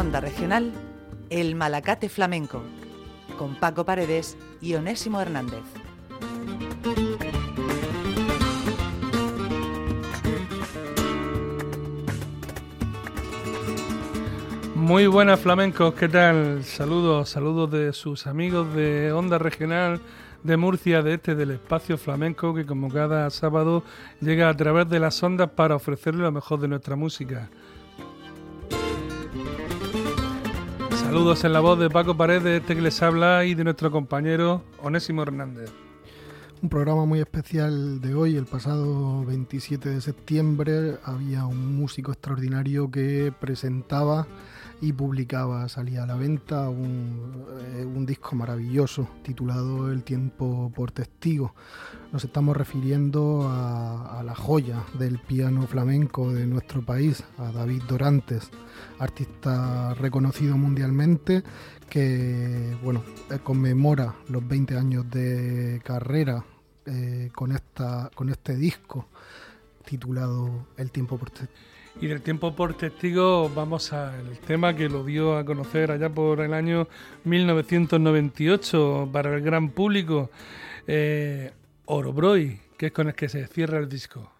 Onda Regional, El Malacate Flamenco, con Paco Paredes y Onésimo Hernández. Muy buenas flamencos, ¿qué tal? Saludos, saludos de sus amigos de Onda Regional de Murcia, de este del espacio flamenco que como cada sábado llega a través de las ondas para ofrecerle lo mejor de nuestra música. Saludos en la voz de Paco Paredes, este que les habla, y de nuestro compañero Onésimo Hernández. Un programa muy especial de hoy, el pasado 27 de septiembre, había un músico extraordinario que presentaba y publicaba, salía a la venta un, eh, disco maravilloso titulado El tiempo por testigo. Nos estamos refiriendo a, la joya del piano flamenco de nuestro país, a David Dorantes, artista reconocido mundialmente que bueno, eh, conmemora los 20 años de carrera eh, con, esta, con este disco titulado El tiempo por testigo. Y del tiempo por testigo vamos al tema que lo dio a conocer allá por el año 1998 para el gran público, eh, Orobroy, que es con el que se cierra el disco.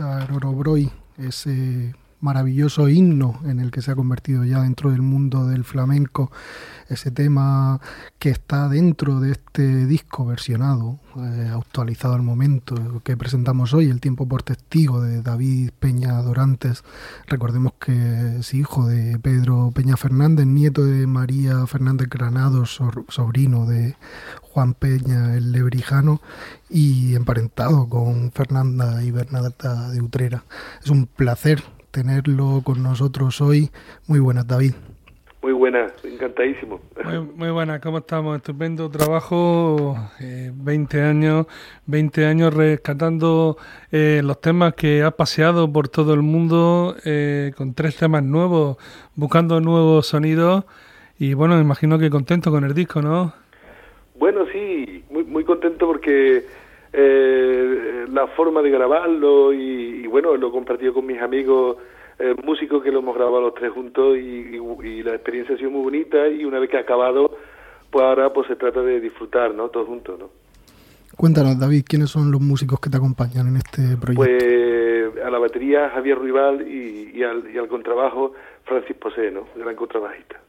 Orobroi, ese maravilloso himno en el que se ha convertido ya dentro del mundo del flamenco, ese tema que está dentro de este disco versionado, eh, actualizado al momento que presentamos hoy, El tiempo por testigo de David Peña Dorantes. Recordemos que es hijo de Pedro Peña Fernández, nieto de María Fernández Granados, sobrino de Juan Peña el Lebrijano y emparentado con Fernanda y Bernadetta de Utrera. Es un placer tenerlo con nosotros hoy. Muy buenas, David. Muy buenas, encantadísimo. Muy, muy buenas, ¿cómo estamos? Estupendo trabajo, 20 eh, años, 20 años rescatando eh, los temas que ha paseado por todo el mundo eh, con tres temas nuevos, buscando nuevos sonidos y bueno, me imagino que contento con el disco, ¿no? Bueno, sí, muy, muy contento porque eh, la forma de grabarlo y, bueno, lo he compartido con mis amigos eh, músicos que lo hemos grabado los tres juntos y, la experiencia ha sido muy bonita y una vez que ha acabado, pues ahora pues se trata de disfrutar, ¿no? Todos juntos, ¿no? Cuéntanos, David, ¿quiénes son los músicos que te acompañan en este proyecto? Pues a la batería Javier Ruibal y, al, y al contrabajo Francis Posé, ¿no? Gran contrabajista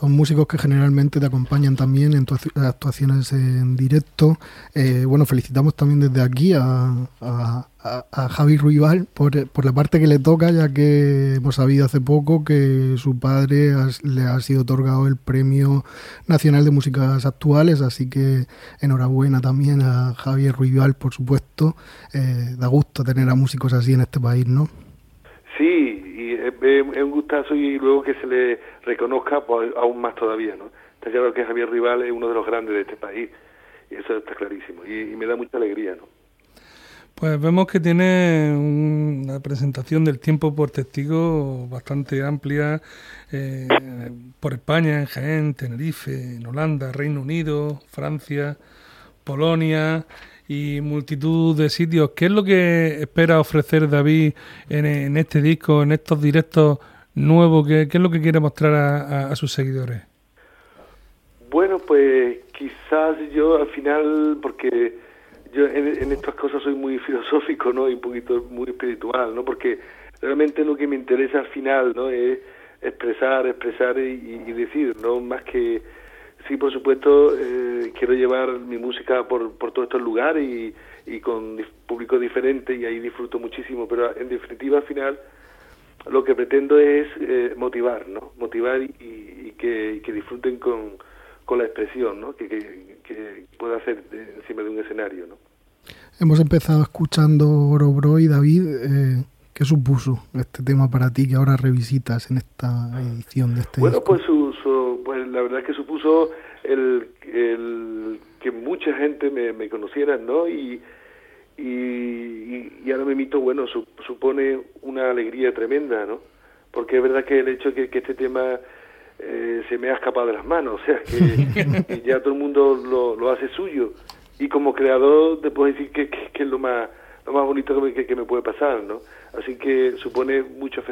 los músicos que generalmente te acompañan también en tus actuaciones en directo. Eh, bueno, felicitamos también desde aquí a, a, Javi Ruibal por, por, la parte que le toca, ya que hemos sabido hace poco que su padre le ha sido otorgado el Premio Nacional de Músicas Actuales, así que enhorabuena también a Javier Ruibal, por supuesto. Eh, da gusto tener a músicos así en este país, ¿no? Sí, es, un gustazo y luego que se le reconozca pues, aún más todavía, ¿no? Está claro que Javier Rival es uno de los grandes de este país y eso está clarísimo y, me da mucha alegría, ¿no? Pues vemos que tiene una presentación del tiempo por testigo bastante amplia eh, por España, en Jaén, Tenerife, en Holanda, Reino Unido, Francia, Polonia y multitud de sitios. ¿Qué es lo que espera ofrecer David en, este disco, en estos directos nuevos? ¿Qué, es lo que quiere mostrar a, sus seguidores? Bueno, pues quizás yo al final, porque yo en, estas cosas soy muy filosófico, ¿no? Y un poquito muy espiritual, ¿no? Porque realmente lo que me interesa al final, ¿no? Es expresar, expresar y, y decir, ¿no? Más que Sí, por supuesto, eh, quiero llevar mi música por, por todos estos lugares y, y con público diferente y ahí disfruto muchísimo, pero en definitiva al final lo que pretendo es eh, motivar, ¿no? Motivar y, y, que, que, disfruten con, con, la expresión, ¿no? Que, que, que pueda hacer encima de un escenario, ¿no? Hemos empezado escuchando Orobro y David. Eh, ¿Qué supuso este tema para ti que ahora revisitas en esta edición de este Bueno, pues su, pues la verdad es que supuso el, que mucha gente me, conociera, ¿no? Y, y, ahora me mito, bueno, supone una alegría tremenda, ¿no? Porque es verdad que el hecho de que, este tema eh, se me ha escapado de las manos, o sea, que, ya todo el mundo lo, lo, hace suyo. Y como creador te puedo decir que, que, es lo más, lo más bonito que que me puede pasar, ¿no? Así que supone mucha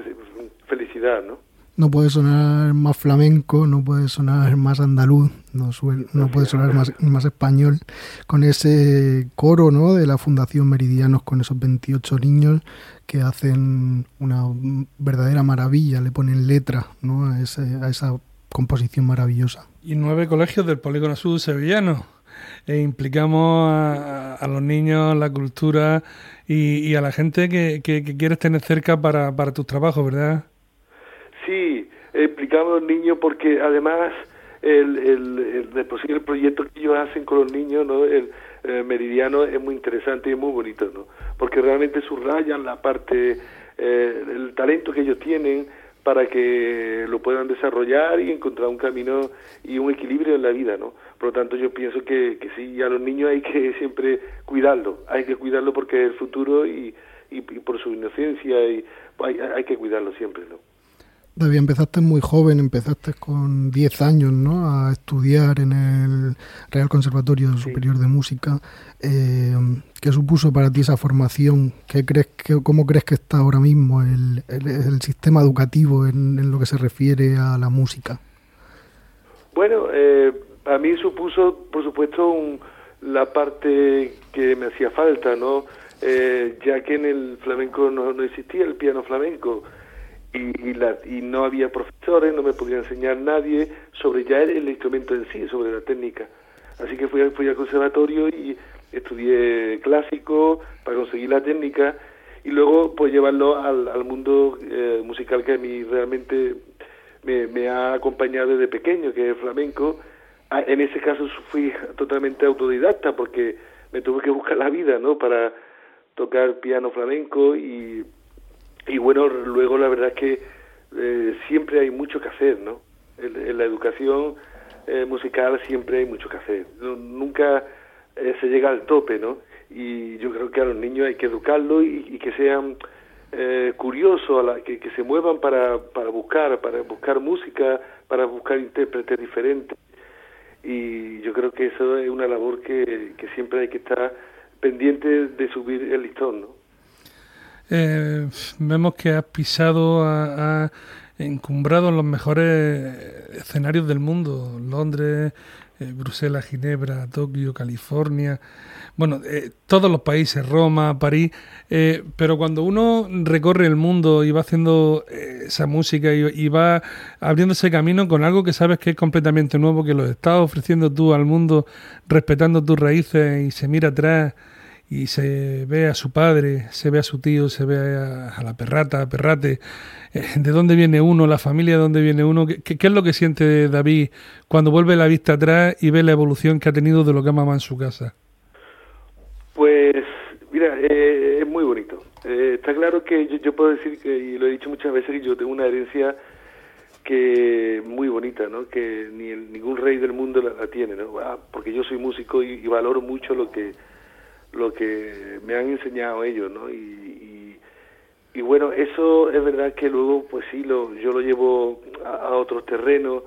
felicidad, ¿no? No puede sonar más flamenco, no puede sonar más andaluz, no, no puede sonar más, más español, con ese coro ¿no? de la Fundación Meridianos, con esos 28 niños que hacen una verdadera maravilla, le ponen letra ¿no? a, a esa composición maravillosa. Y nueve colegios del Polígono Sur sevillano. E implicamos a, los niños, la cultura y, a la gente que, que, que quieres tener cerca para, para tus trabajos, ¿verdad? Sí, explicamos a los niños porque además el, el, el, el proyecto que ellos hacen con los niños, ¿no? El, meridiano es muy interesante y muy bonito, ¿no? Porque realmente subrayan la parte, eh, el talento que ellos tienen para que lo puedan desarrollar y encontrar un camino y un equilibrio en la vida, ¿no? Por lo tanto, yo pienso que, que sí, a los niños hay que siempre cuidarlo, hay que cuidarlo porque es el futuro y, y, por su inocencia y hay, hay que cuidarlo siempre, ¿no? David, empezaste muy joven, empezaste con 10 años ¿no? a estudiar en el Real Conservatorio Superior de Música. Eh, ¿Qué supuso para ti esa formación? ¿Qué crees que, ¿Cómo crees que está ahora mismo el, el, sistema educativo en, lo que se refiere a la música? Bueno, eh, a mí supuso, por supuesto, la parte que me hacía falta, ¿no? eh, ya que en el flamenco no, no existía el piano flamenco y, la, y no había profesores, no me podía enseñar nadie sobre ya el, instrumento en sí, sobre la técnica. Así que fui, fui al conservatorio y estudié clásico para conseguir la técnica y luego pues llevarlo al, mundo eh, musical que a mí realmente me, me, ha acompañado desde pequeño, que es el flamenco. Ah, en ese caso fui totalmente autodidacta porque me tuve que buscar la vida, ¿no? Para tocar piano flamenco y y bueno, luego la verdad es que eh, siempre hay mucho que hacer, ¿no? En, la educación eh, musical siempre hay mucho que hacer. nunca eh, se llega al tope, ¿no? Y yo creo que a los niños hay que educarlos y, que sean curiosos, a la, que, que, se muevan para, para buscar, para buscar música, para buscar intérpretes diferentes. Y yo creo que eso es una labor que, que siempre hay que estar pendiente de subir el listón, ¿no? Eh, vemos que has pisado, has, encumbrado en los mejores escenarios del mundo, Londres, eh, Bruselas, Ginebra, Tokio, California, bueno, eh, todos los países, Roma, París, pero cuando uno recorre el mundo y va haciendo esa música y, y, va abriendo ese camino con algo que sabes que es completamente nuevo, que lo estás ofreciendo tú al mundo, respetando tus raíces y se mira atrás y se ve a su padre, se ve a su tío, se ve a, la perrata, a perrate, eh, de dónde viene uno, la familia de dónde viene uno, ¿Qué, es lo que siente David cuando vuelve la vista atrás y ve la evolución que ha tenido de lo que ama en su casa. Pues, mira, eh, es muy bonito. Eh, está claro que yo, puedo decir, que, y lo he dicho muchas veces, que yo tengo una herencia que muy bonita, ¿no? Que ni ningún rey del mundo la, tiene, ¿no? Ah, porque yo soy músico y valoro mucho lo que lo que me han enseñado ellos, ¿no? Y, y, bueno, eso es verdad que luego, pues sí, lo, yo lo llevo a, otros terrenos,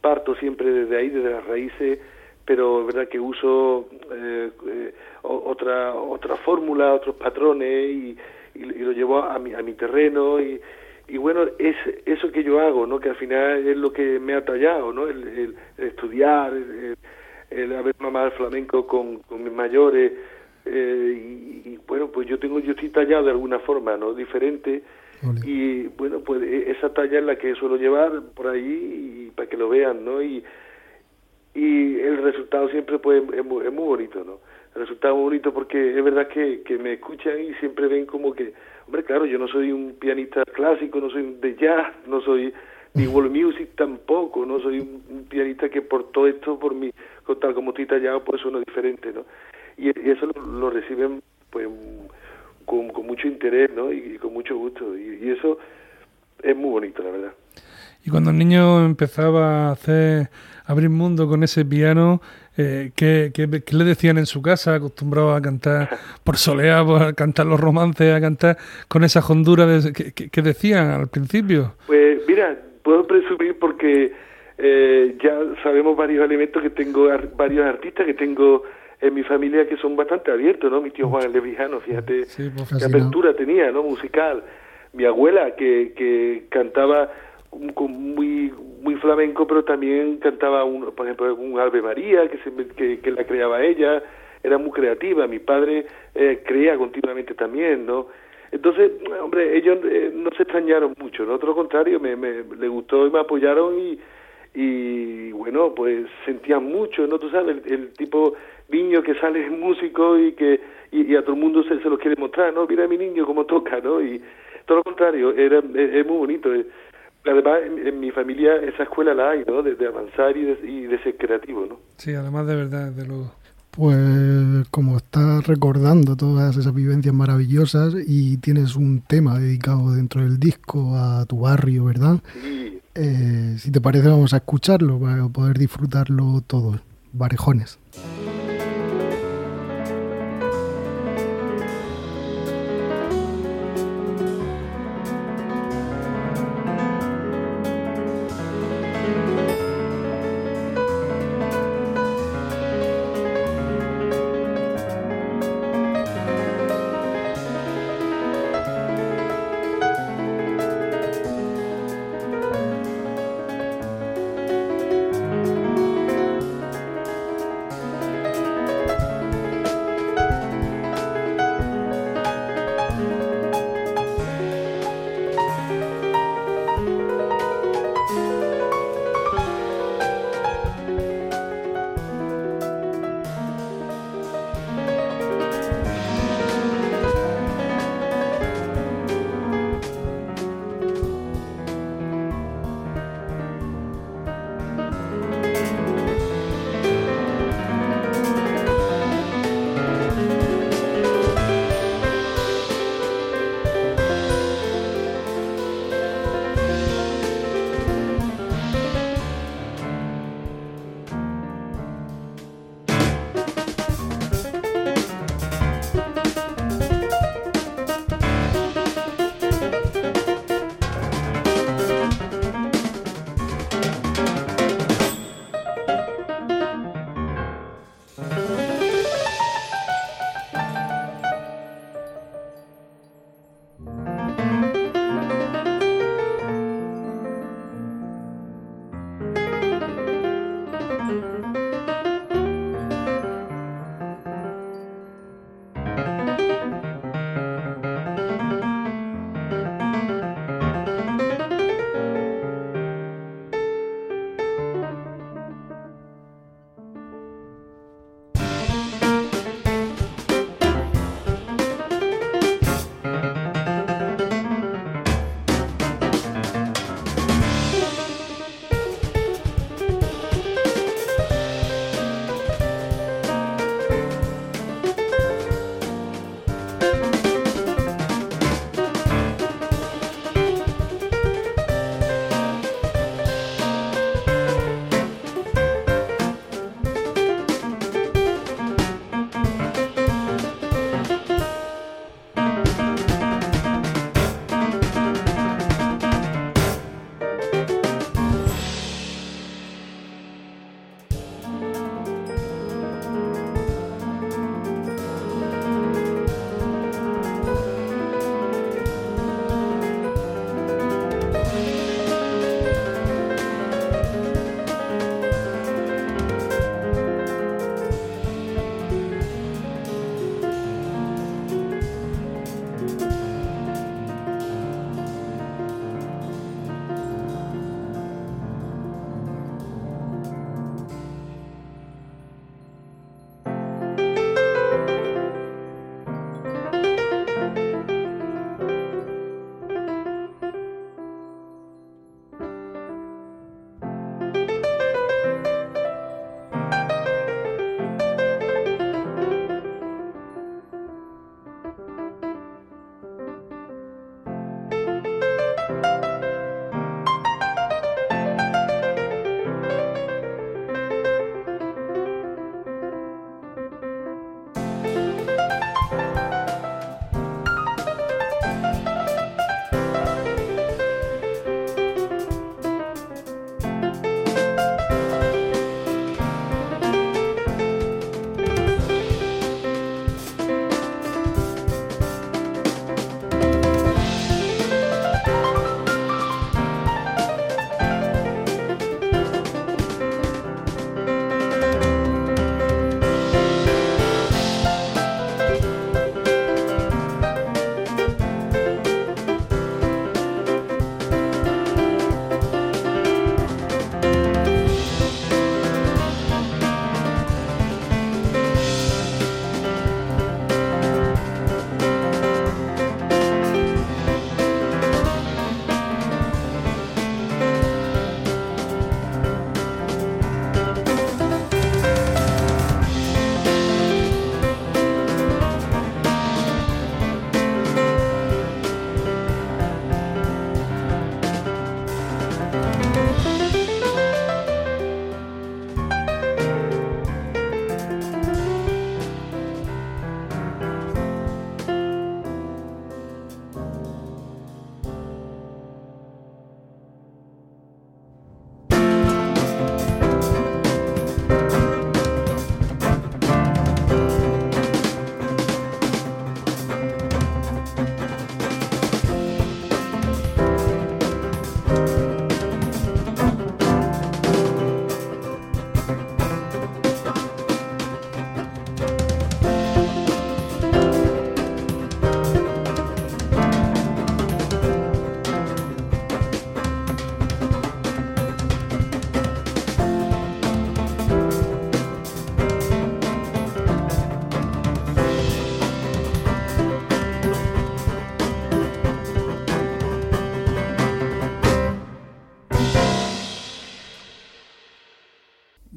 parto siempre desde ahí, desde las raíces, pero es verdad que uso eh, eh, otra otra fórmula, otros patrones y, y, lo llevo a mi, a mi terreno y, y bueno, es eso que yo hago, ¿no? Que al final es lo que me ha tallado, ¿no? El, estudiar, el, haber mamado el flamenco con, con mis mayores, eh, y, bueno, pues yo tengo, yo estoy tallado de alguna forma, ¿no? Diferente. Y bueno, pues e, esa talla es la que suelo llevar por ahí y para que lo vean, ¿no? Y, y el resultado siempre pues es muy, es muy bonito, ¿no? El resultado es bonito porque es verdad que, que me escuchan y siempre ven como que, hombre, claro, yo no soy un pianista clásico, no soy de jazz, no soy ni world music tampoco, no soy un, pianista que por todo esto, por mi, tal como estoy tallado, pues suena diferente, ¿no? Y, eso lo, reciben pues con, mucho interés ¿no? y, con mucho gusto. Y, eso es muy bonito la verdad. Y cuando el niño empezaba a hacer abrir mundo con ese piano eh, ¿qué, le decían en su casa acostumbrado a cantar por soleá a cantar los romances a cantar con esa hondura de, que, decían al principio pues mira puedo presumir porque eh, ya sabemos varios elementos que tengo varios artistas que tengo en mi familia que son bastante abiertos, ¿no? Mi tío Juan Levijano, fíjate qué apertura tenía, ¿no? Musical. Mi abuela que, que cantaba muy muy flamenco, pero también cantaba, un, por ejemplo, un Ave María que, se, que, la creaba ella, era muy creativa. Mi padre eh, creía continuamente también, ¿no? Entonces, hombre, ellos eh, no se extrañaron mucho, ¿no? Todo lo contrario, me, me, le gustó y me apoyaron y, y bueno, pues sentían mucho, ¿no? Tú sabes, el tipo niño que sale músico y que y, a todo el mundo se, se, lo quiere mostrar, ¿no? Mira a mi niño cómo toca, ¿no? Y todo lo contrario, era, es, muy bonito. Además, en, mi familia esa escuela la hay, ¿no? De, avanzar y de, y de, ser creativo, ¿no? Sí, además de verdad, de luego. Pues como estás recordando todas esas vivencias maravillosas y tienes un tema dedicado dentro del disco a tu barrio, ¿verdad? Sí. Eh, si te parece vamos a escucharlo para poder disfrutarlo todo. Varejones.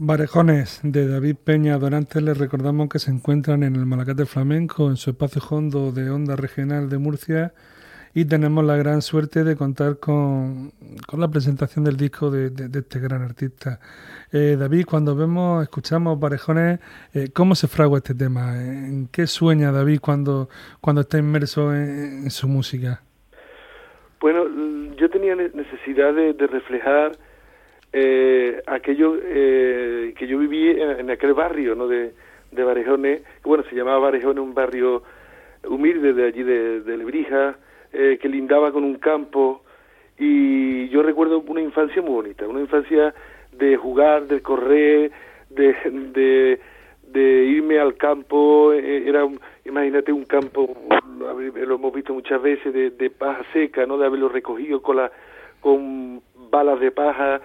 Barejones de David Peña Dorantes les recordamos que se encuentran en el Malacate Flamenco, en su espacio hondo de Onda Regional de Murcia y tenemos la gran suerte de contar con, la presentación del disco de, este gran artista. Eh, David, cuando vemos, escuchamos Barejones, eh, ¿cómo se fragua este tema? ¿En qué sueña David cuando, cuando está inmerso en, su música? Bueno, yo tenía necesidad de reflejar eh, aquello eh, que yo viví en, aquel barrio ¿no? de, de bueno, se llamaba Barejones, un barrio humilde de allí de, de Lebrija, eh, que lindaba con un campo, y yo recuerdo una infancia muy bonita, una infancia de jugar, de correr, de, de, irme al campo, eh, era, imagínate un campo, lo hemos visto muchas veces, de, de paja seca, ¿no? de haberlo recogido con, la, con balas de paja,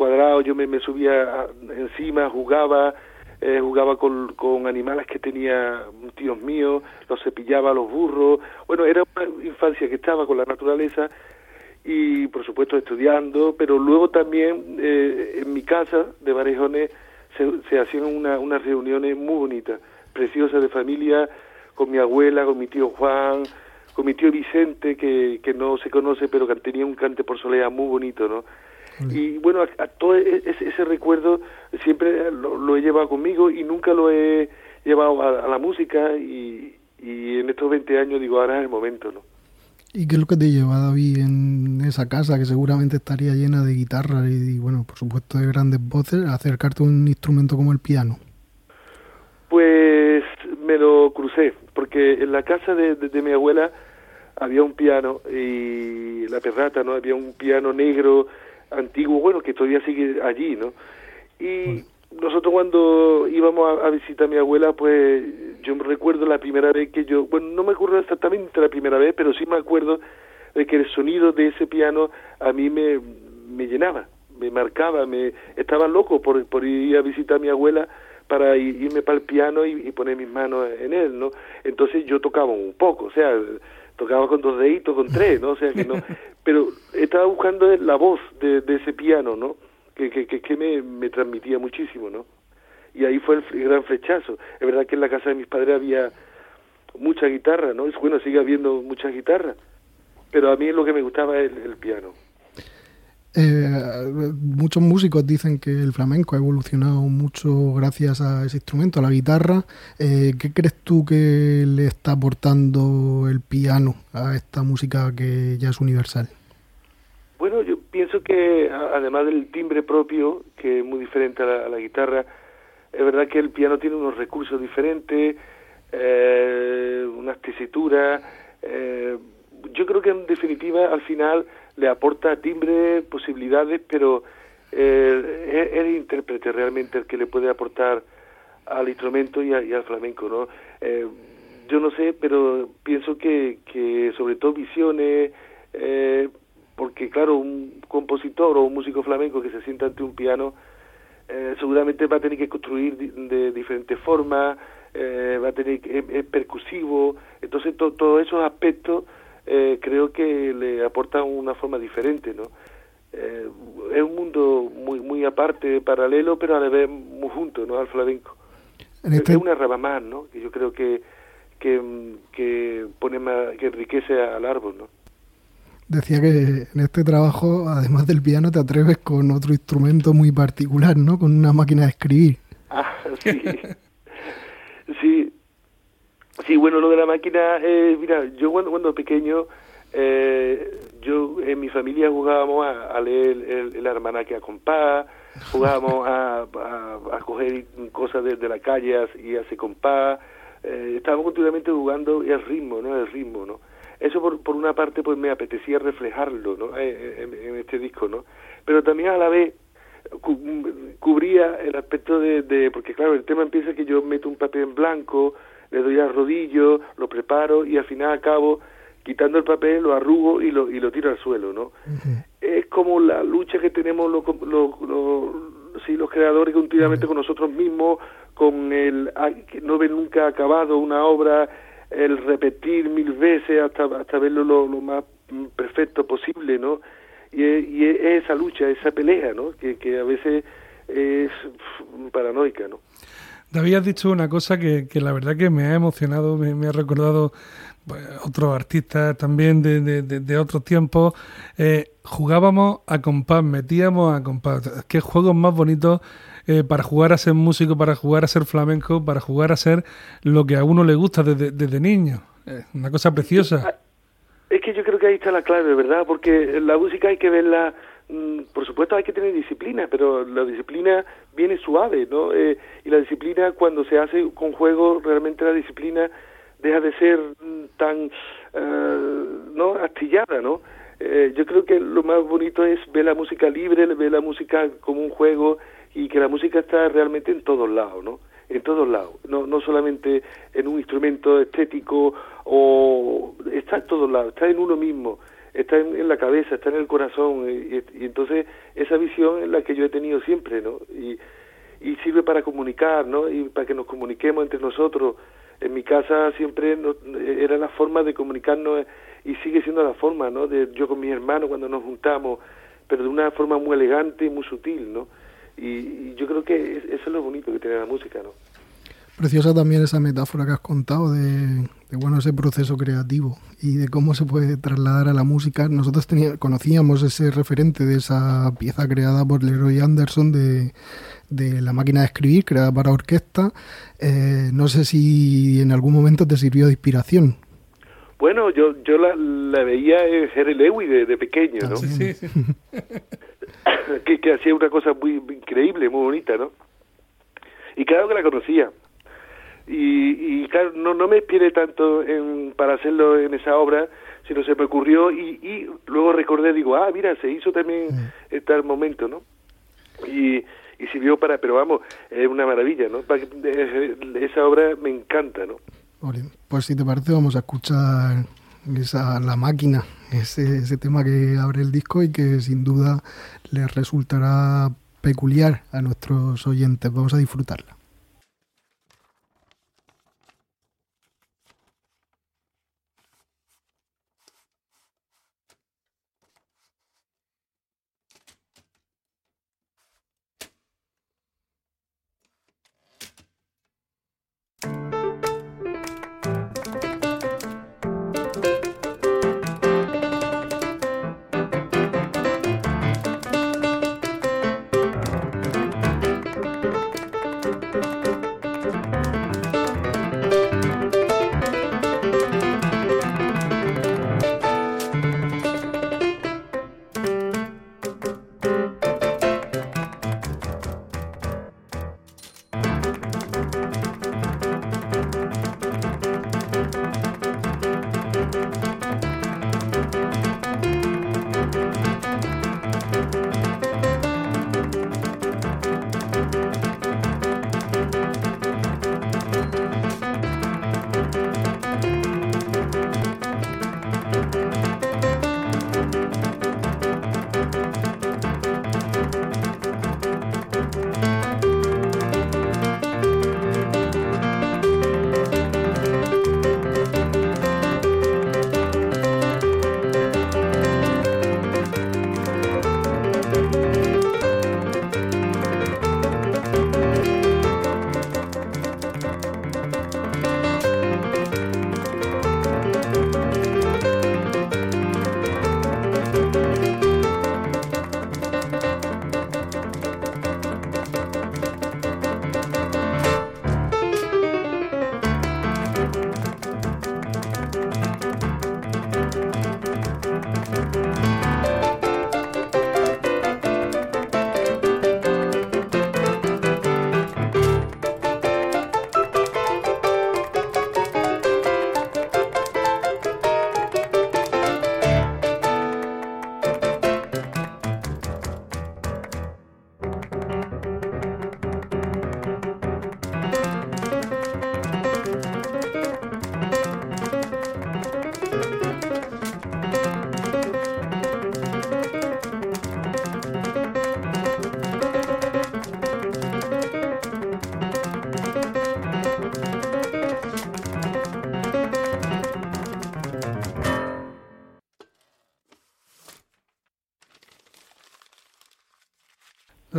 cuadrado, yo me, me subía encima, jugaba, eh, jugaba con, con animales que tenía tíos míos, los cepillaba los burros, bueno, era una infancia que estaba con la naturaleza y por supuesto estudiando, pero luego también eh, en mi casa de Barejones se, hacían una, unas reuniones muy bonitas, preciosas de familia, con mi abuela, con mi tío Juan, con mi tío Vicente, que, que no se conoce, pero que tenía un cante por soledad muy bonito, ¿no? Y bueno, a, todo e, ese, recuerdo siempre lo, he llevado conmigo y nunca lo he llevado a, la música y, en estos 20 años digo, ahora es el momento, ¿no? ¿Y qué es lo que te lleva, David, en esa casa que seguramente estaría llena de guitarras y, bueno, por supuesto de grandes voces, a acercarte a un instrumento como el piano? Pues me lo crucé, porque en la casa de, de mi abuela había un piano y la perrata, ¿no? Había un piano negro antiguo, bueno, que todavía sigue allí, ¿no? Y nosotros cuando íbamos a, visitar a mi abuela, pues yo me recuerdo la primera vez que yo, bueno, no me acuerdo exactamente la primera vez, pero sí me acuerdo de que el sonido de ese piano a mí me, me llenaba, me marcaba, me estaba loco por, por ir a visitar a mi abuela para irme para el piano y, y, poner mis manos en él, ¿no? Entonces yo tocaba un poco, o sea, tocaba con dos deditos, con tres, ¿no? O sea que no, pero estaba buscando la voz de, ese piano, ¿no? Que, que, que, me, me transmitía muchísimo, ¿no? Y ahí fue el, gran flechazo. Es verdad que en la casa de mis padres había mucha guitarra, ¿no? Es bueno, sigue habiendo mucha guitarra, pero a mí lo que me gustaba es el piano. Eh, muchos músicos dicen que el flamenco ha evolucionado mucho gracias a ese instrumento, a la guitarra. Eh, ¿Qué crees tú que le está aportando el piano a esta música que ya es universal? Bueno, yo pienso que además del timbre propio, que es muy diferente a la, guitarra, es verdad que el piano tiene unos recursos diferentes, eh, unas tesituras. Eh, yo creo que en definitiva al final le aporta timbre, posibilidades, pero eh, es el intérprete realmente el que le puede aportar al instrumento y, al flamenco, ¿no? Eh, yo no sé, pero pienso que, que sobre todo visiones, eh, porque claro, un compositor o un músico flamenco que se sienta ante un piano, eh, seguramente va a tener que construir de, diferentes formas, va a tener que, es, percusivo, entonces todos esos aspectos eh, creo que le aporta una forma diferente, ¿no? Eh, es un mundo muy muy aparte, paralelo, pero a la vez muy junto, ¿no? Al flamenco. Este es una rama más, ¿no? Que yo creo que que, que pone más, que enriquece al árbol, ¿no? Decía que en este trabajo, además del piano, te atreves con otro instrumento muy particular, ¿no? Con una máquina de escribir. Ah, sí. sí, Sí, bueno, lo de la máquina, eh, mira, yo cuando, cuando pequeño, eh, yo en mi familia jugábamos a, leer el, el, almanaque a compás, jugábamos a, a, coger cosas de, la calle y hacer compás, eh, estábamos continuamente jugando y el ritmo, ¿no? El ritmo, ¿no? Eso por, por una parte pues me apetecía reflejarlo, ¿no? Eh, en, en este disco, ¿no? Pero también a la vez cubría el aspecto de, de, porque claro, el tema empieza que yo meto un papel en blanco, le doy al rodillo, lo preparo y al final acabo quitando el papel, lo arrugo y lo, y lo tiro al suelo, ¿no? Es como la lucha que tenemos los, los, sí, los creadores continuamente con nosotros mismos, con el que no ven nunca acabado una obra, el repetir mil veces hasta, hasta verlo lo, más perfecto posible, ¿no? Y, y es esa lucha, esa pelea, ¿no? Que, que a veces es paranoica, ¿no? David, has dicho una cosa que, que la verdad que me ha emocionado, me, ha recordado pues, otros artistas también de, de, de, otros tiempos. Eh, jugábamos a compás, metíamos a compás. Qué juegos más bonitos eh, para jugar a ser músico, para jugar a ser flamenco, para jugar a ser lo que a uno le gusta desde, desde niño. una cosa preciosa. Es que yo creo que ahí está la clave, ¿verdad? Porque la música hay que verla por supuesto hay que tener disciplina, pero la disciplina viene suave, ¿no? Eh, y la disciplina cuando se hace con juego, realmente la disciplina deja de ser mm, tan, eh, ¿no? Astillada, ¿no? Eh, yo creo que lo más bonito es ver la música libre, ver la música como un juego y que la música está realmente en todos lados, ¿no? En todos lados, no, no solamente en un instrumento estético o está en todos lados, está en uno mismo está en, la cabeza, está en el corazón, y, entonces esa visión es la que yo he tenido siempre, ¿no? Y, y sirve para comunicar, ¿no? Y para que nos comuniquemos entre nosotros. En mi casa siempre era la forma de comunicarnos y sigue siendo la forma, ¿no? De yo con mis hermanos cuando nos juntamos, pero de una forma muy elegante y muy sutil, ¿no? Y, y yo creo que eso es lo bonito que tiene la música, ¿no? Preciosa también esa metáfora que has contado de, bueno ese proceso creativo y de cómo se puede trasladar a la música. Nosotros conocíamos ese referente de esa pieza creada por Leroy Anderson de, La máquina de escribir, creada para orquesta. Eh, no sé si en algún momento te sirvió de inspiración. Bueno, yo yo la, veía en Jerry Lewis de, pequeño, ¿no? Sí, sí, que, que hacía una cosa muy increíble, muy bonita, ¿no? Y claro que la conocía y, y claro, no, no me inspiré tanto en, para hacerlo en esa obra, sino se me ocurrió y, y luego recordé, digo, ah, mira, se hizo también en tal momento, ¿no? Y, y sirvió para, pero vamos, es una maravilla, ¿no? Esa obra me encanta, ¿no? Pues si te parece, vamos a escuchar esa, La Máquina, ese, ese tema que abre el disco y que sin duda les resultará peculiar a nuestros oyentes. Vamos a disfrutarla.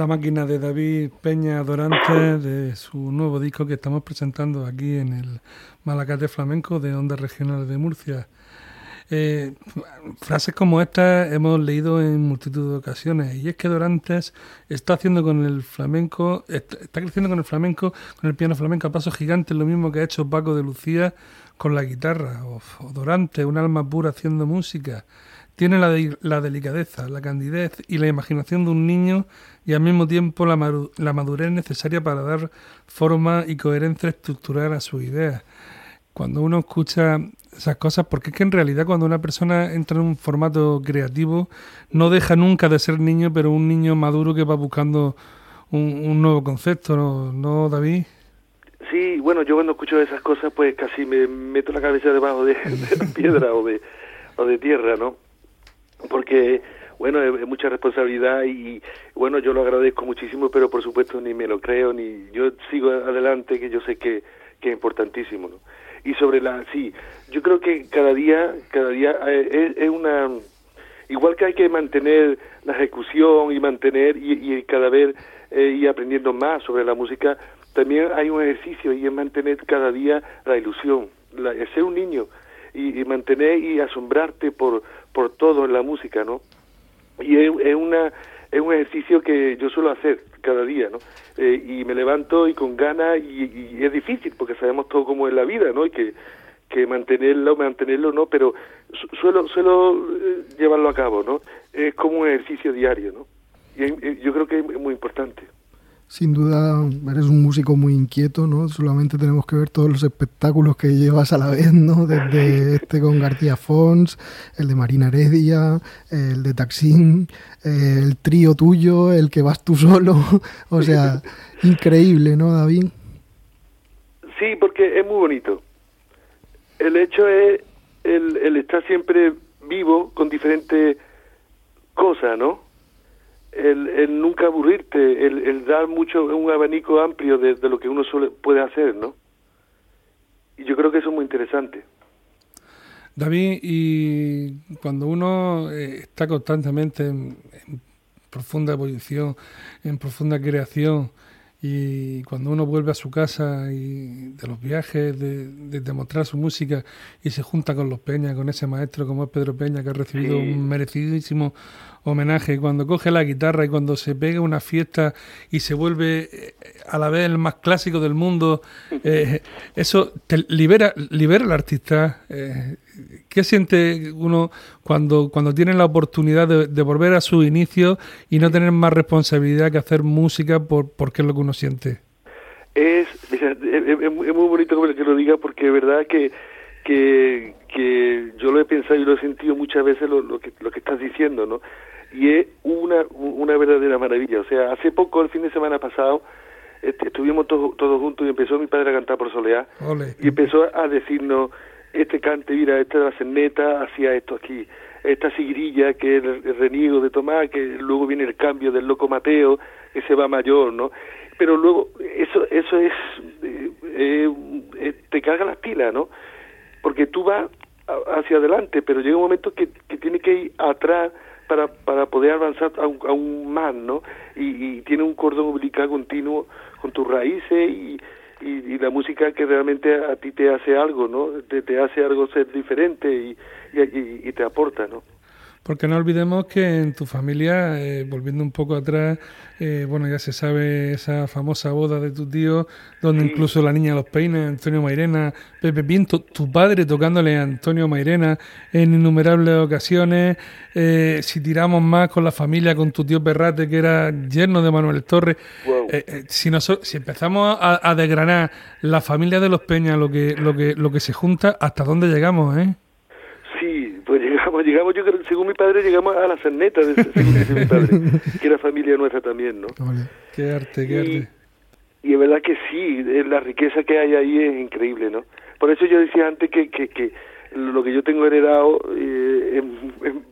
La máquina de David Peña Dorante de su nuevo disco que estamos presentando aquí en el Malacate Flamenco de Onda Regional de Murcia. Eh, frases como estas hemos leído en multitud de ocasiones y es que Dorantes está haciendo con el flamenco, está, creciendo con el flamenco, con el piano flamenco a pasos gigantes, lo mismo que ha hecho Paco de Lucía con la guitarra, o Dorantes, un alma pura haciendo música. Tiene la, delicadeza, la candidez y la imaginación de un niño y al mismo tiempo la, la madurez necesaria para dar forma y coherencia estructural a sus ideas. Cuando uno escucha esas cosas, porque es que en realidad cuando una persona entra en un formato creativo, no deja nunca de ser niño, pero un niño maduro que va buscando un, nuevo concepto, ¿no, ¿no, David? Sí, bueno, yo cuando escucho esas cosas, pues casi me meto la cabeza debajo de, piedra o de tierra, ¿no? Porque, bueno, es, mucha responsabilidad y, bueno, yo lo agradezco muchísimo, pero por supuesto ni me lo creo, ni yo sigo adelante, que yo sé que, que es importantísimo, ¿no? y sobre la sí yo creo que cada día cada día eh, es, una igual que hay que mantener la ejecución y mantener y, cada vez eh, ir aprendiendo más sobre la música también hay un ejercicio y es mantener cada día la ilusión la, ser un niño y, mantener y asombrarte por por todo en la música no y es una es un ejercicio que yo suelo hacer cada día, ¿no? Eh, y me levanto y con ganas y, es difícil porque sabemos todo cómo es la vida, ¿no? Y que, que mantenerlo, mantenerlo, ¿no? Pero suelo, suelo eh, llevarlo a cabo, ¿no? Es como un ejercicio diario, ¿no? Y yo creo que es muy importante. Sin duda, eres un músico muy inquieto, ¿no? Solamente tenemos que ver todos los espectáculos que llevas a la vez, ¿no? Desde este con García Fons, el de Marina Heredia, el de Taxín, el trío tuyo, el que vas tú solo. O sea, increíble, ¿no, David? Sí, porque es muy bonito. El hecho es el, el estar siempre vivo con diferentes cosas, ¿no? El, nunca aburrirte, el, dar mucho, un abanico amplio de, lo que uno suele, puede hacer, ¿no? Y yo creo que eso es muy interesante. David, y cuando uno eh, está constantemente en, profunda evolución, en profunda creación, y cuando uno vuelve a su casa y de los viajes, de, demostrar su música y se junta con los Peña, con ese maestro como es Pedro Peña, que ha recibido un merecidísimo homenaje, cuando coge la guitarra y cuando se pega una fiesta y se vuelve eh, a la vez el más clásico del mundo, eh, eso te libera, libera al artista. Eh, ¿Qué siente uno cuando, cuando tiene la oportunidad de, volver a su inicio y no tener más responsabilidad que hacer música por, porque es lo que uno siente? Es, es, muy bonito que lo diga porque es verdad que, que, que yo lo he pensado y lo he sentido muchas veces lo, lo, que, lo que estás diciendo, ¿no? y es una, una verdadera maravilla. O sea, hace poco, el fin de semana pasado, este, estuvimos todos, todos juntos y empezó mi padre a cantar por soleá y empezó a decirnos, este cante, mira, esta cerneta hacía esto aquí, esta sigrilla que es el, reniego de Tomás, que luego viene el cambio del loco Mateo, que se va mayor, ¿no? Pero luego, eso eso es, eh, eh, eh, te carga las pilas, ¿no? Porque tú vas hacia adelante, pero llega un momento que, que tienes que ir atrás para, para poder avanzar aún, más, ¿no? Y, tiene un cordón umbilical continuo con tus raíces y, y, la música que realmente a ti te hace algo, ¿no? Te, te hace algo ser diferente y, y te aporta, ¿no? Porque no olvidemos que en tu familia, eh, volviendo un poco atrás, eh, bueno, ya se sabe esa famosa boda de tu tío, donde incluso la niña los peines, Antonio Mairena, Pepe Pinto, tu padre tocándole a Antonio Mairena en innumerables ocasiones. Eh, si tiramos más con la familia, con tu tío Perrate, que era yerno de Manuel Torres. si, nosotros, si empezamos a, a, desgranar la familia de los Peñas, lo que, lo que, lo que se junta, ¿hasta dónde llegamos, eh? Llegamos, llegamos, yo según mi padre, llegamos a la cerneta, de, según dice mi padre, que era familia nuestra también, ¿no? Qué arte, qué arte. Y es verdad que sí, la riqueza que hay ahí es increíble, ¿no? Por eso yo decía antes que, que, que lo que yo tengo heredado, eh,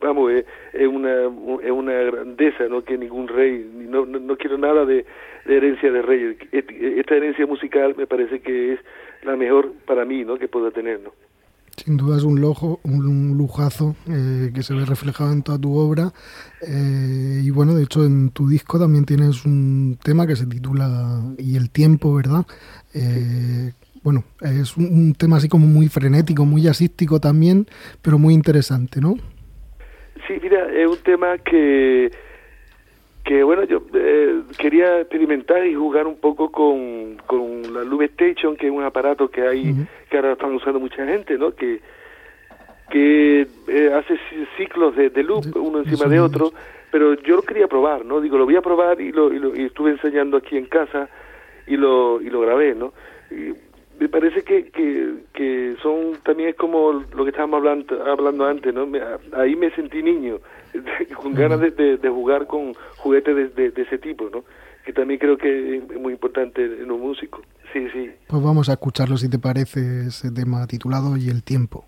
vamos, es, una, es una grandeza, ¿no? Que ningún rey, no, no, quiero nada de, de, herencia de reyes. Esta herencia musical me parece que es la mejor para mí, ¿no? Que pueda tener, ¿no? Sin duda es un, lojo, un lujazo eh, que se ve reflejado en toda tu obra. Eh, y bueno, de hecho en tu disco también tienes un tema que se titula Y el tiempo, ¿verdad? Eh, bueno, es un, tema así como muy frenético, muy asístico también, pero muy interesante, ¿no? Sí, mira, es un tema que, que bueno, yo quería experimentar y jugar un poco con, con la Lube Station, que es un aparato que hay, que ahora están usando mucha gente, ¿no? Que, que eh, hace ciclos de, loop uno encima de otro, pero yo lo quería probar, ¿no? Digo, lo voy a probar y lo, y estuve enseñando aquí en casa y lo, y lo grabé, ¿no? Y me parece que, que, que son también es como lo que estábamos hablando, hablando antes, ¿no? ahí me sentí niño, con ganas de, de, jugar con juguetes de, de, ese tipo, ¿no? Que también creo que es muy importante en un músico. Sí, sí. Pues vamos a escucharlo si te parece ese tema titulado Y el tiempo.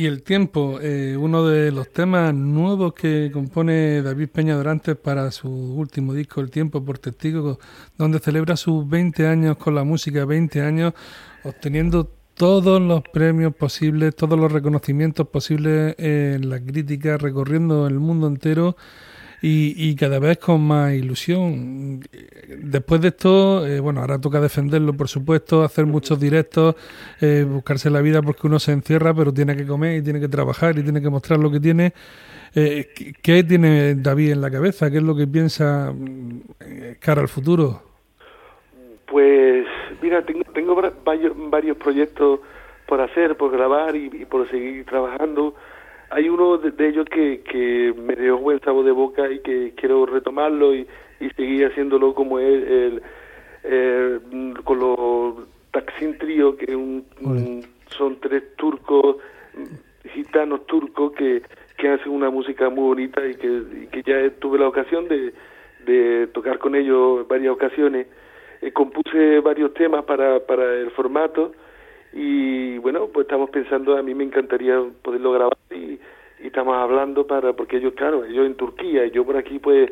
Y el tiempo, eh, uno de los temas nuevos que compone David Peña Dorantes para su último disco, El tiempo por testigo, donde celebra sus 20 años con la música, 20 años obteniendo todos los premios posibles, todos los reconocimientos posibles en la crítica, recorriendo el mundo entero y, cada vez con más ilusión. Después de esto, eh, bueno, ahora toca defenderlo, por supuesto, hacer muchos directos, eh, buscarse la vida porque uno se encierra, pero tiene que comer y tiene que trabajar y tiene que mostrar lo que tiene. Eh, ¿Qué tiene David en la cabeza? ¿Qué es lo que piensa mm, cara al futuro? Pues mira, tengo, tengo varios proyectos por hacer, por grabar y por seguir trabajando hay uno de, ellos que, que me dio buen sabor de boca y que quiero retomarlo y, y seguir haciéndolo como es el, con los Taksim Trio, que un, son tres turcos, gitanos turcos que, que hacen una música muy bonita y que, que ya tuve la ocasión de, de tocar con ellos varias ocasiones. Eh, compuse varios temas para, para el formato y bueno, pues estamos pensando, a mí me encantaría poderlo grabar y, estamos hablando para, porque ellos, claro, ellos en Turquía y yo por aquí, pues,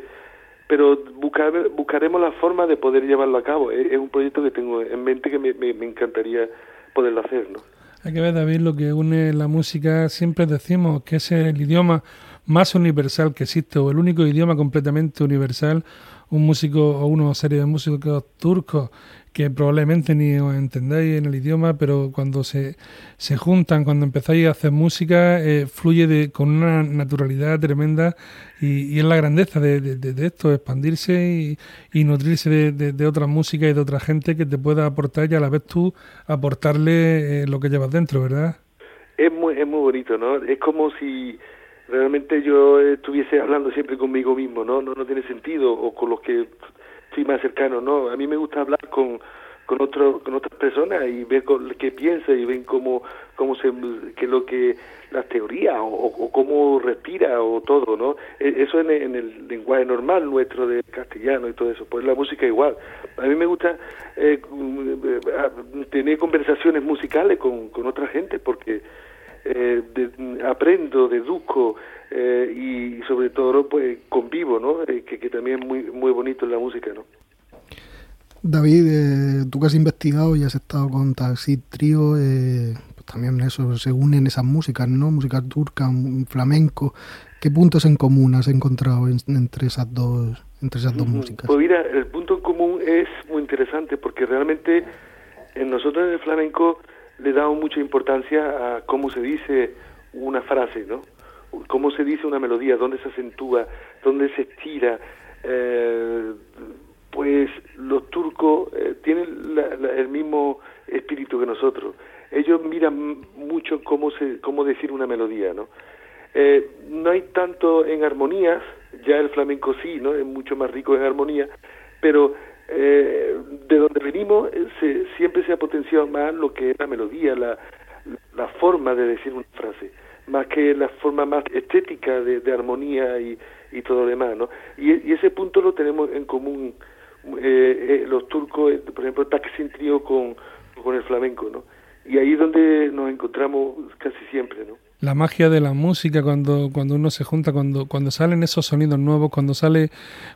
pero buscar, buscaremos la forma de poder llevarlo a cabo. Es, un proyecto que tengo en mente que me, me, encantaría poderlo hacer, ¿no? Hay que ver, David, lo que une la música, siempre decimos que es el idioma más universal que existe, o el único idioma completamente universal, un músico o una serie de músicos turcos que probablemente ni os entendáis en el idioma, pero cuando se, se juntan, cuando empezáis a hacer música, eh, fluye de, con una naturalidad tremenda y, es la grandeza de, de, esto, expandirse y, nutrirse de, otra música y de otra gente que te pueda aportar y a la vez tú aportarle eh, lo que llevas dentro, ¿verdad? Es muy, es muy bonito, ¿no? Es como si realmente yo estuviese hablando siempre conmigo mismo, ¿no? No, no tiene sentido, o con los que más cercano, ¿no? A mí me gusta hablar con, con, otro, con otras personas y ver qué piensa y ven cómo, cómo se, qué lo que, las teorías o, cómo respira o todo, ¿no? E, eso en, en, el lenguaje normal nuestro de castellano y todo eso, pues la música igual. A mí me gusta eh, tener conversaciones musicales con, con otra gente porque eh, aprendo, deduzco eh, y sobre todo pues convivo, ¿no? Eh, que, también es muy, muy bonito en la música, ¿no? David, eh, tú que has investigado y has estado con Taxi Trio, pues también eso, se unen esas músicas, ¿no? Música turca, flamenco. ¿Qué puntos en común has encontrado entre esas dos, entre esas dos músicas? Pues mira, el punto en común es muy interesante porque realmente en nosotros en el flamenco le damos mucha importancia a cómo se dice una frase, ¿no? Cómo se dice una melodía, dónde se acentúa, dónde se estira. Eh, pues los turcos eh, tienen el mismo espíritu que nosotros. Ellos miran mucho cómo, se, cómo decir una melodía, ¿no? Eh, no hay tanto en armonías, ya el flamenco sí, ¿no? Es mucho más rico en armonía, pero eh, de donde venimos eh, se, siempre se ha potenciado más lo que es la melodía, la, la forma de decir una frase, más que la forma más estética de, armonía y, y, todo lo demás, ¿no? Y, ese punto lo tenemos en común eh, los turcos, por ejemplo, Taksim Trio con, con el flamenco, ¿no? Y ahí es donde nos encontramos casi siempre, ¿no? La magia de la música cuando, cuando uno se junta, cuando, cuando salen esos sonidos nuevos, cuando sale,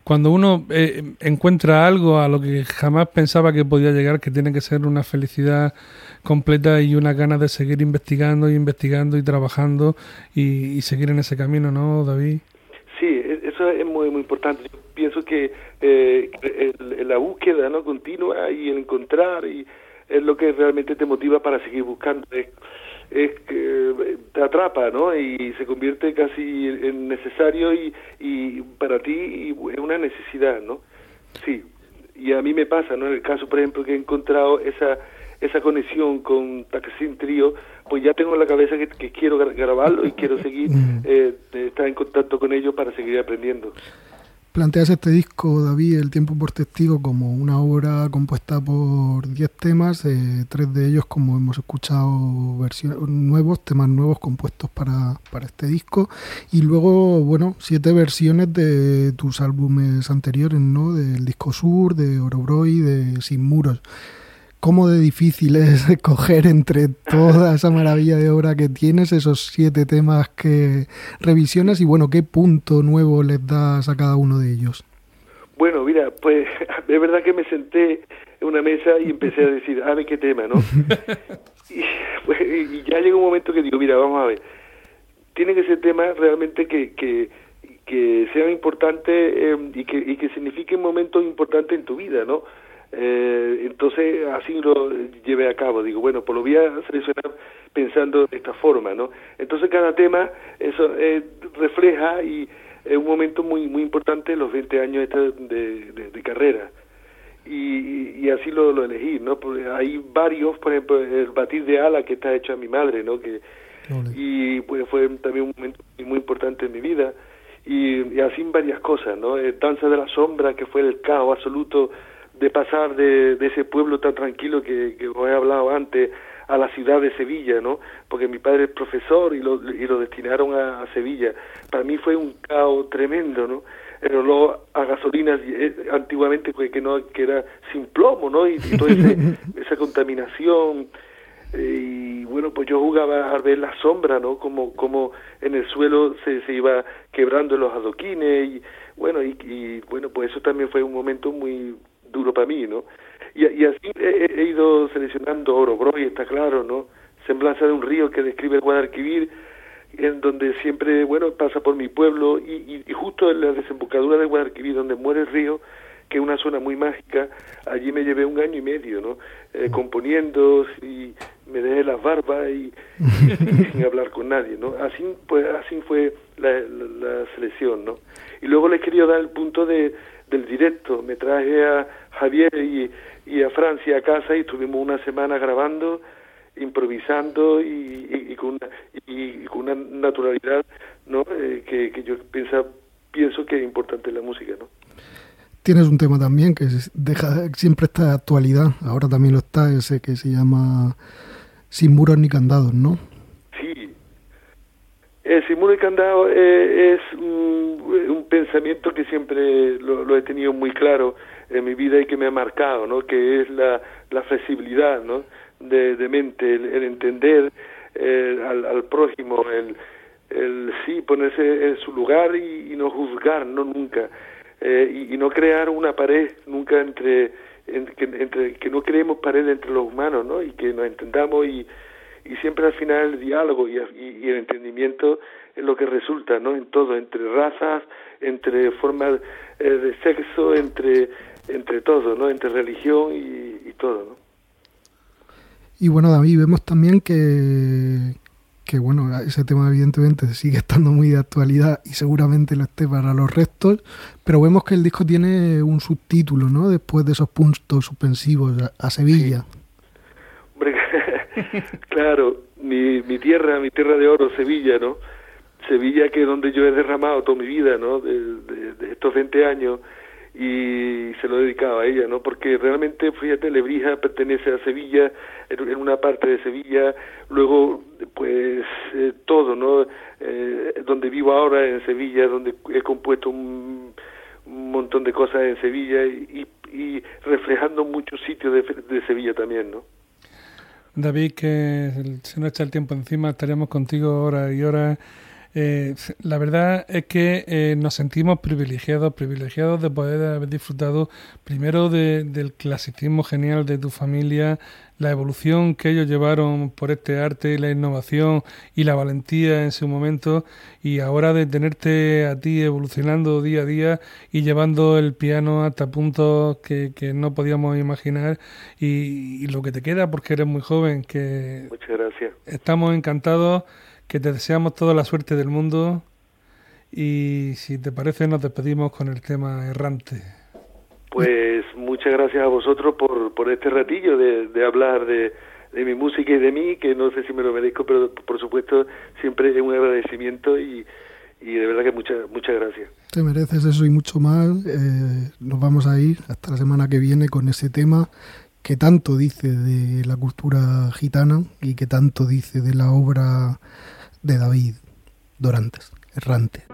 cuando uno eh, encuentra algo a lo que jamás pensaba que podía llegar, que tiene que ser una felicidad completa y una gana de seguir investigando y investigando y trabajando y, seguir en ese camino, ¿no, David? Sí, e, eso es muy, muy importante. Yo pienso que eh, la búsqueda no continua y el encontrar y es lo que realmente te motiva para seguir buscando que te atrapa, ¿no? Y se convierte casi en necesario y, y para ti es una necesidad, ¿no? Sí, y a mí me pasa, ¿no? En el caso, por ejemplo, que he encontrado esa esa conexión con Taksim Trio, pues ya tengo en la cabeza que, quiero grabarlo y quiero seguir, mm. eh, estar en contacto con ellos para seguir aprendiendo. Planteas este disco, David, El tiempo por testigo, como una obra compuesta por 10 temas, eh, tres de ellos, como hemos escuchado, versiones nuevos, temas nuevos compuestos para, para este disco, y luego, bueno, siete versiones de tus álbumes anteriores, ¿no? Del disco Sur, de Orobroy, de Sin Muros. ¿Cómo de difícil es escoger entre toda esa maravilla de obra que tienes, esos siete temas que revisionas y bueno, qué punto nuevo les das a cada uno de ellos? Bueno, mira, pues es verdad que me senté en una mesa y empecé a decir, a ver qué tema, ¿no? Pues, y, ya llega un momento que digo, mira, vamos a ver, tiene que ser temas realmente que, que, que sean importantes eh, y, que, y que signifiquen momentos importantes en tu vida, ¿no? Eh, entonces así lo llevé a cabo, digo, bueno, pues lo voy a seleccionar pensando de esta forma, ¿no? Entonces cada tema eso eh, refleja y es un momento muy muy importante los 20 años de, de, carrera. Y, y, así lo, lo elegí, ¿no? Porque hay varios, por ejemplo, el batir de ala que está hecho a mi madre, ¿no? Que, y pues fue también un momento muy importante en mi vida. Y, y así varias cosas, ¿no? El Danza de la Sombra, que fue el caos absoluto de pasar de, de ese pueblo tan tranquilo que, que os he hablado antes a la ciudad de Sevilla, ¿no? Porque mi padre es profesor y lo, y lo destinaron a, Sevilla. Para mí fue un caos tremendo, ¿no? El olor a gasolina eh, antiguamente que, no que era sin plomo, ¿no? Y, toda esa contaminación. Eh, y bueno, pues yo jugaba a ver la sombra, ¿no? Como, como en el suelo se, se iba quebrando los adoquines y bueno, y, y bueno, pues eso también fue un momento muy duro para mí, ¿no? Y, y así he, ido seleccionando Oro Broy, está claro, ¿no? Semblanza de un río que describe Guadalquivir, en donde siempre, bueno, pasa por mi pueblo y, y, justo en la desembocadura del Guadalquivir, donde muere el río, que es una zona muy mágica, allí me llevé un año y medio, ¿no? Eh, componiendo y me dejé las barbas y, sin hablar con nadie, ¿no? Así, pues, así fue la, selección, ¿no? Y luego les quería dar el punto de, del directo, me traje a Javier y, a Francia a casa y estuvimos una semana grabando, improvisando y, con, una, y, con una naturalidad ¿no? Eh, que, yo piensa, pienso que es importante en la música. ¿no? Tienes un tema también que deja siempre está de actualidad, ahora también lo está, ese que se llama Sin muros ni candados, ¿no? Sí. El Sin muros ni candados eh, es un, pensamiento que siempre lo he tenido muy claro en mi vida y que me ha marcado, ¿no? Que es la, flexibilidad, ¿no? De, de mente, el, entender eh, al, al, prójimo, el, el sí ponerse en su lugar y, no juzgar, no nunca, eh, y, no crear una pared nunca entre, entre que no creemos pared entre los humanos, ¿no? Y que nos entendamos y, y siempre al final el diálogo y, y, el entendimiento es lo que resulta, ¿no? En todo, entre razas, entre formas eh, de sexo, entre entre todo, ¿no? Entre religión y, todo, ¿no? Y bueno, David, vemos también que, que, bueno, ese tema evidentemente sigue estando muy de actualidad y seguramente lo esté para los restos, pero vemos que el disco tiene un subtítulo, ¿no? Después de esos puntos suspensivos, a, Sevilla. Hombre, claro, mi, mi tierra, mi tierra de oro, Sevilla, ¿no? Sevilla que es donde yo he derramado toda mi vida, ¿no? De, estos 20 años y se lo dedicaba a ella, ¿no? Porque realmente, fíjate, Lebrija pertenece a Sevilla, en una parte de Sevilla, luego, pues, eh, todo, ¿no? Eh, donde vivo ahora, en Sevilla, donde he compuesto un, montón de cosas en Sevilla y, y reflejando muchos sitios de, de Sevilla también, ¿no? David, que se nos echa el tiempo encima, estaríamos contigo horas y horas eh, la verdad es que eh, nos sentimos privilegiados, privilegiados de poder haber disfrutado primero del clasicismo genial de tu familia, la evolución que ellos llevaron por este arte, la innovación y la valentía en su momento, y ahora de tenerte a ti evolucionando día a día y llevando el piano hasta puntos que, no podíamos imaginar, y, y, lo que te queda, porque eres muy joven, que Muchas gracias. estamos encantados que te deseamos toda la suerte del mundo y si te parece nos despedimos con el tema errante. Pues muchas gracias a vosotros por, por este ratillo de, de hablar de, de mi música y de mí, que no sé si me lo merezco, pero por supuesto siempre es un agradecimiento y, y de verdad que muchas muchas gracias. Te mereces eso y mucho más. Eh, nos vamos a ir hasta la semana que viene con ese tema que tanto dice de la cultura gitana y que tanto dice de la obra de David Dorantes, errante.